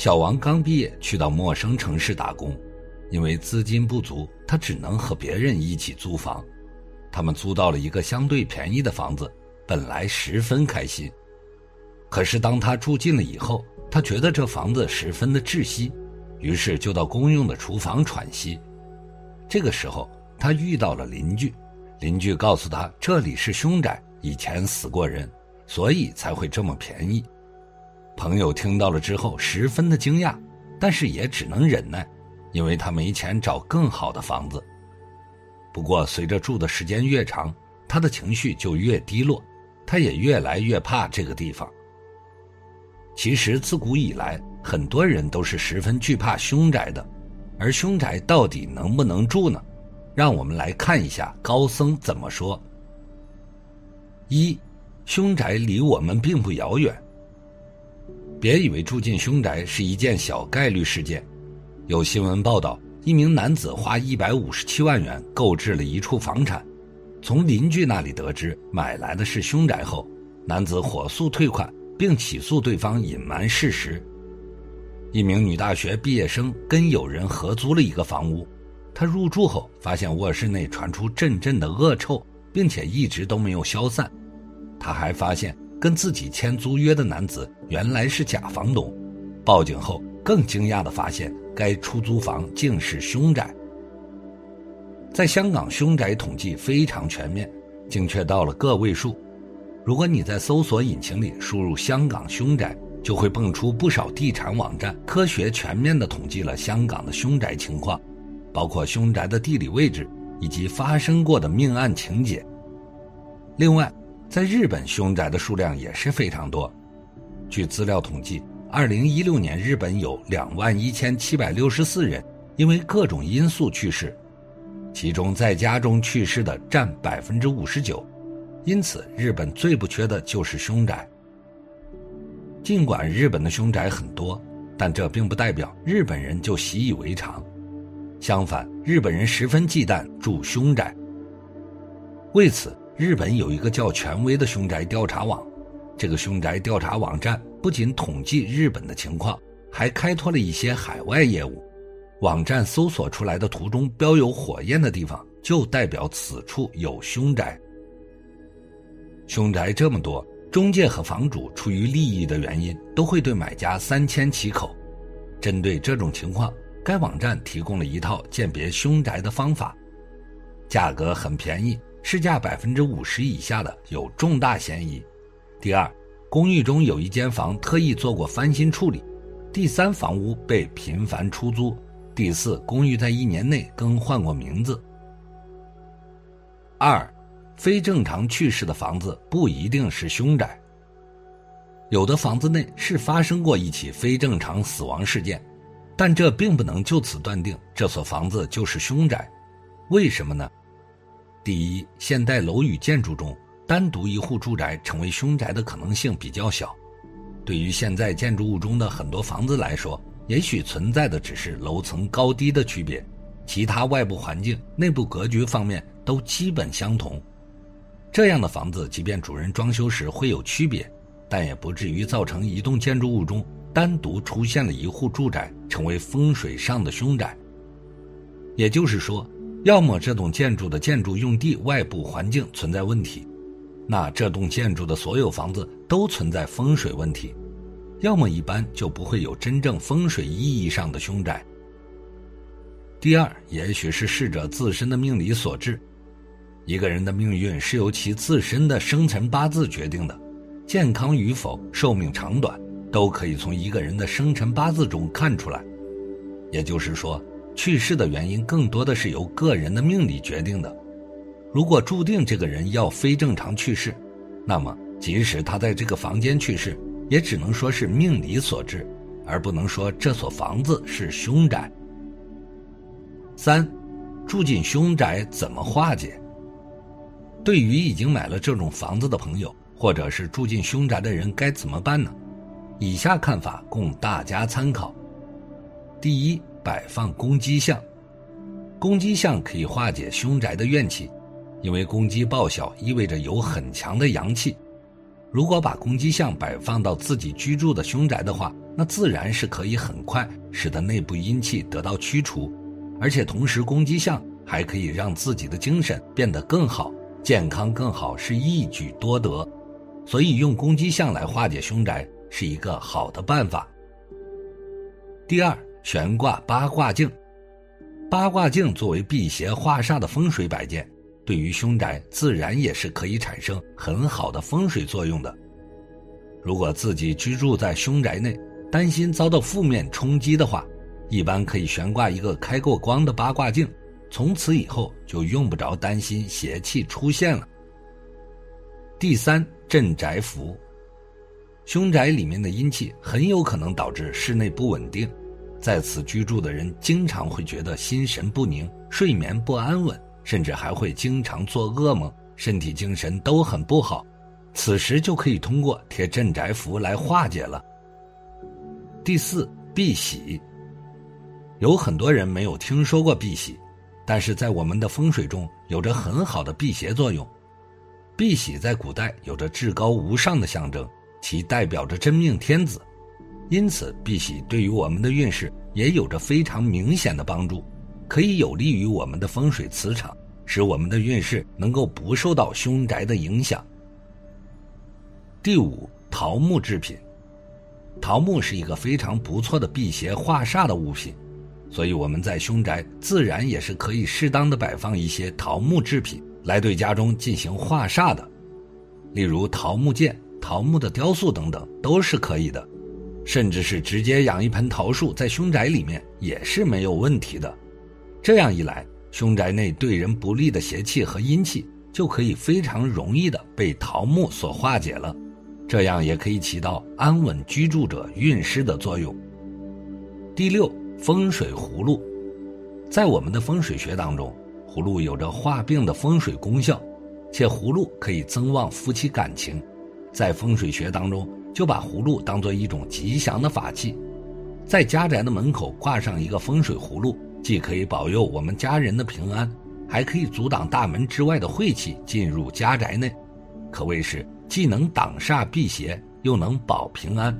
小王刚毕业，去到陌生城市打工，因为资金不足，他只能和别人一起租房。他们租到了一个相对便宜的房子，本来十分开心。可是当他住进了以后，他觉得这房子十分的窒息，于是就到公用的厨房喘息。这个时候，他遇到了邻居，邻居告诉他这里是凶宅，以前死过人，所以才会这么便宜。朋友听到了之后十分的惊讶，但是也只能忍耐，因为他没钱找更好的房子。不过随着住的时间越长，他的情绪就越低落，他也越来越怕这个地方。其实自古以来，很多人都是十分惧怕凶宅的，而凶宅到底能不能住呢？让我们来看一下高僧怎么说。一，凶宅离我们并不遥远。别以为住进凶宅是一件小概率事件。有新闻报道，一名男子花一百五十七万元购置了一处房产，从邻居那里得知买来的是凶宅后，男子火速退款，并起诉对方隐瞒事实。一名女大学毕业生跟友人合租了一个房屋，她入住后发现卧室内传出阵阵的恶臭，并且一直都没有消散。她还发现。跟自己签租约的男子原来是假房东，报警后更惊讶地发现该出租房竟是凶宅。在香港，凶宅统计非常全面，精确到了个位数。如果你在搜索引擎里输入“香港凶宅”，就会蹦出不少地产网站，科学全面地统计了香港的凶宅情况，包括凶宅的地理位置以及发生过的命案情节。另外，在日本，凶宅的数量也是非常多。据资料统计，二零一六年日本有两万一千七百六十四人因为各种因素去世，其中在家中去世的占百分之五十九。因此，日本最不缺的就是凶宅。尽管日本的凶宅很多，但这并不代表日本人就习以为常。相反，日本人十分忌惮住凶宅。为此。日本有一个叫权威的凶宅调查网，这个凶宅调查网站不仅统计日本的情况，还开拓了一些海外业务。网站搜索出来的图中标有火焰的地方，就代表此处有凶宅。凶宅这么多，中介和房主出于利益的原因，都会对买家三缄其口。针对这种情况，该网站提供了一套鉴别凶宅的方法，价格很便宜。市价百分之五十以下的有重大嫌疑。第二，公寓中有一间房特意做过翻新处理。第三，房屋被频繁出租。第四，公寓在一年内更换过名字。二，非正常去世的房子不一定是凶宅。有的房子内是发生过一起非正常死亡事件，但这并不能就此断定这所房子就是凶宅。为什么呢？第一，现代楼宇建筑中，单独一户住宅成为凶宅的可能性比较小。对于现在建筑物中的很多房子来说，也许存在的只是楼层高低的区别，其他外部环境、内部格局方面都基本相同。这样的房子，即便主人装修时会有区别，但也不至于造成一栋建筑物中单独出现了一户住宅，成为风水上的凶宅。也就是说。要么这栋建筑的建筑用地外部环境存在问题，那这栋建筑的所有房子都存在风水问题；要么一般就不会有真正风水意义上的凶宅。第二，也许是逝者自身的命理所致。一个人的命运是由其自身的生辰八字决定的，健康与否、寿命长短，都可以从一个人的生辰八字中看出来。也就是说。去世的原因更多的是由个人的命理决定的。如果注定这个人要非正常去世，那么即使他在这个房间去世，也只能说是命理所致，而不能说这所房子是凶宅。三，住进凶宅怎么化解？对于已经买了这种房子的朋友，或者是住进凶宅的人，该怎么办呢？以下看法供大家参考。第一。摆放公鸡像，公鸡像可以化解凶宅的怨气，因为公鸡报晓意味着有很强的阳气。如果把公鸡像摆放到自己居住的凶宅的话，那自然是可以很快使得内部阴气得到驱除，而且同时公鸡像还可以让自己的精神变得更好，健康更好，是一举多得。所以用公鸡像来化解凶宅是一个好的办法。第二，悬挂八卦镜。八卦镜作为辟邪化煞的风水摆件。对于凶宅，自然也是可以产生很好的风水作用的。如果自己居住在凶宅内，担心遭到负面冲击的话，一般可以悬挂一个开过光的八卦镜，从此以后就用不着担心邪气出现了。第三，镇宅符。凶宅里面的阴气很有可能导致室内不稳定，在此居住的人经常会觉得心神不宁，睡眠不安稳。甚至还会经常做噩梦，身体精神都很不好，此时就可以通过贴镇宅符来化解了。第四，避喜。有很多人没有听说过避喜，但是在我们的风水中有着很好的辟邪作用。避喜在古代有着至高无上的象征，其代表着真命天子，因此碧玺对于我们的运势也有着非常明显的帮助。可以有利于我们的风水磁场，使我们的运势能够不受到凶宅的影响。第五，桃木制品，桃木是一个非常不错的辟邪化煞的物品，所以我们在凶宅自然也是可以适当的摆放一些桃木制品来对家中进行化煞的，例如桃木剑、桃木的雕塑等等都是可以的，甚至是直接养一盆桃树在凶宅里面也是没有问题的。这样一来，凶宅内对人不利的邪气和阴气就可以非常容易的被桃木所化解了，这样也可以起到安稳居住者运势的作用。第六，风水葫芦，在我们的风水学当中，葫芦有着化病的风水功效，且葫芦可以增旺夫妻感情，在风水学当中就把葫芦当做一种吉祥的法器，在家宅的门口挂上一个风水葫芦。既可以保佑我们家人的平安，还可以阻挡大门之外的晦气进入家宅内，可谓是既能挡煞辟邪，又能保平安。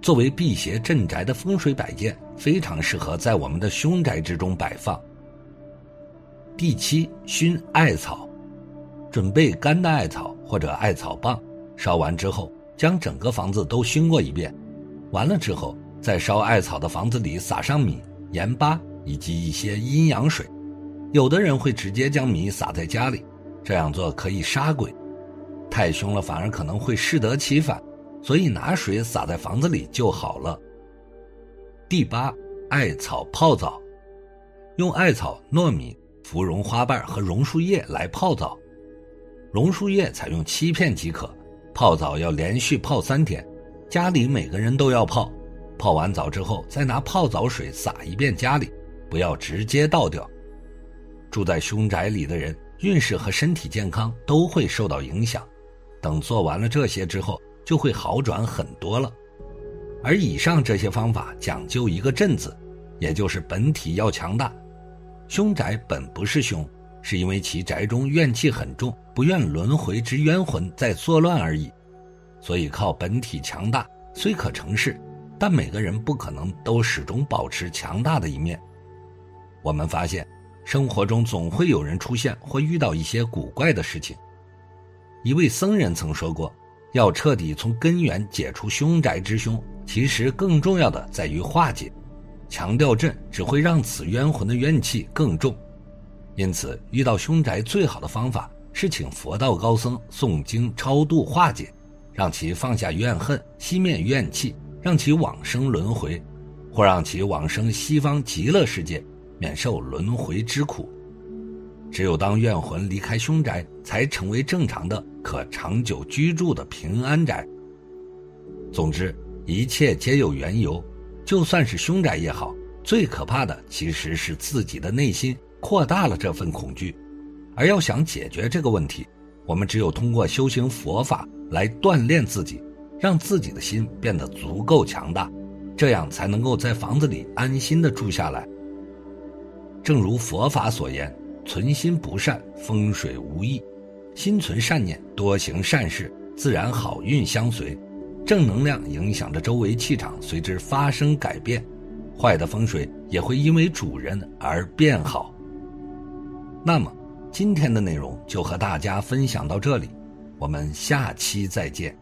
作为辟邪镇宅的风水摆件，非常适合在我们的凶宅之中摆放。第七，熏艾草，准备干的艾草或者艾草棒，烧完之后将整个房子都熏过一遍，完了之后在烧艾草的房子里撒上米、盐巴。以及一些阴阳水，有的人会直接将米撒在家里，这样做可以杀鬼，太凶了反而可能会适得其反，所以拿水撒在房子里就好了。第八，艾草泡澡，用艾草、糯米、芙蓉花瓣和榕树叶来泡澡，榕树叶采用七片即可，泡澡要连续泡三天，家里每个人都要泡，泡完澡之后再拿泡澡水洒一遍家里。不要直接倒掉。住在凶宅里的人，运势和身体健康都会受到影响。等做完了这些之后，就会好转很多了。而以上这些方法讲究一个“镇”字，也就是本体要强大。凶宅本不是凶，是因为其宅中怨气很重，不愿轮回之冤魂在作乱而已。所以靠本体强大虽可成事，但每个人不可能都始终保持强大的一面。我们发现，生活中总会有人出现或遇到一些古怪的事情。一位僧人曾说过，要彻底从根源解除凶宅之凶，其实更重要的在于化解。强调镇只会让此冤魂的怨气更重。因此，遇到凶宅最好的方法是请佛道高僧诵经超度化解，让其放下怨恨，熄灭怨气，让其往生轮回，或让其往生西方极乐世界。免受轮回之苦，只有当怨魂离开凶宅，才成为正常的、可长久居住的平安宅。总之，一切皆有缘由，就算是凶宅也好，最可怕的其实是自己的内心扩大了这份恐惧。而要想解决这个问题，我们只有通过修行佛法来锻炼自己，让自己的心变得足够强大，这样才能够在房子里安心的住下来。正如佛法所言，存心不善，风水无益；心存善念，多行善事，自然好运相随，正能量影响着周围气场，随之发生改变；坏的风水也会因为主人而变好。那么，今天的内容就和大家分享到这里，我们下期再见。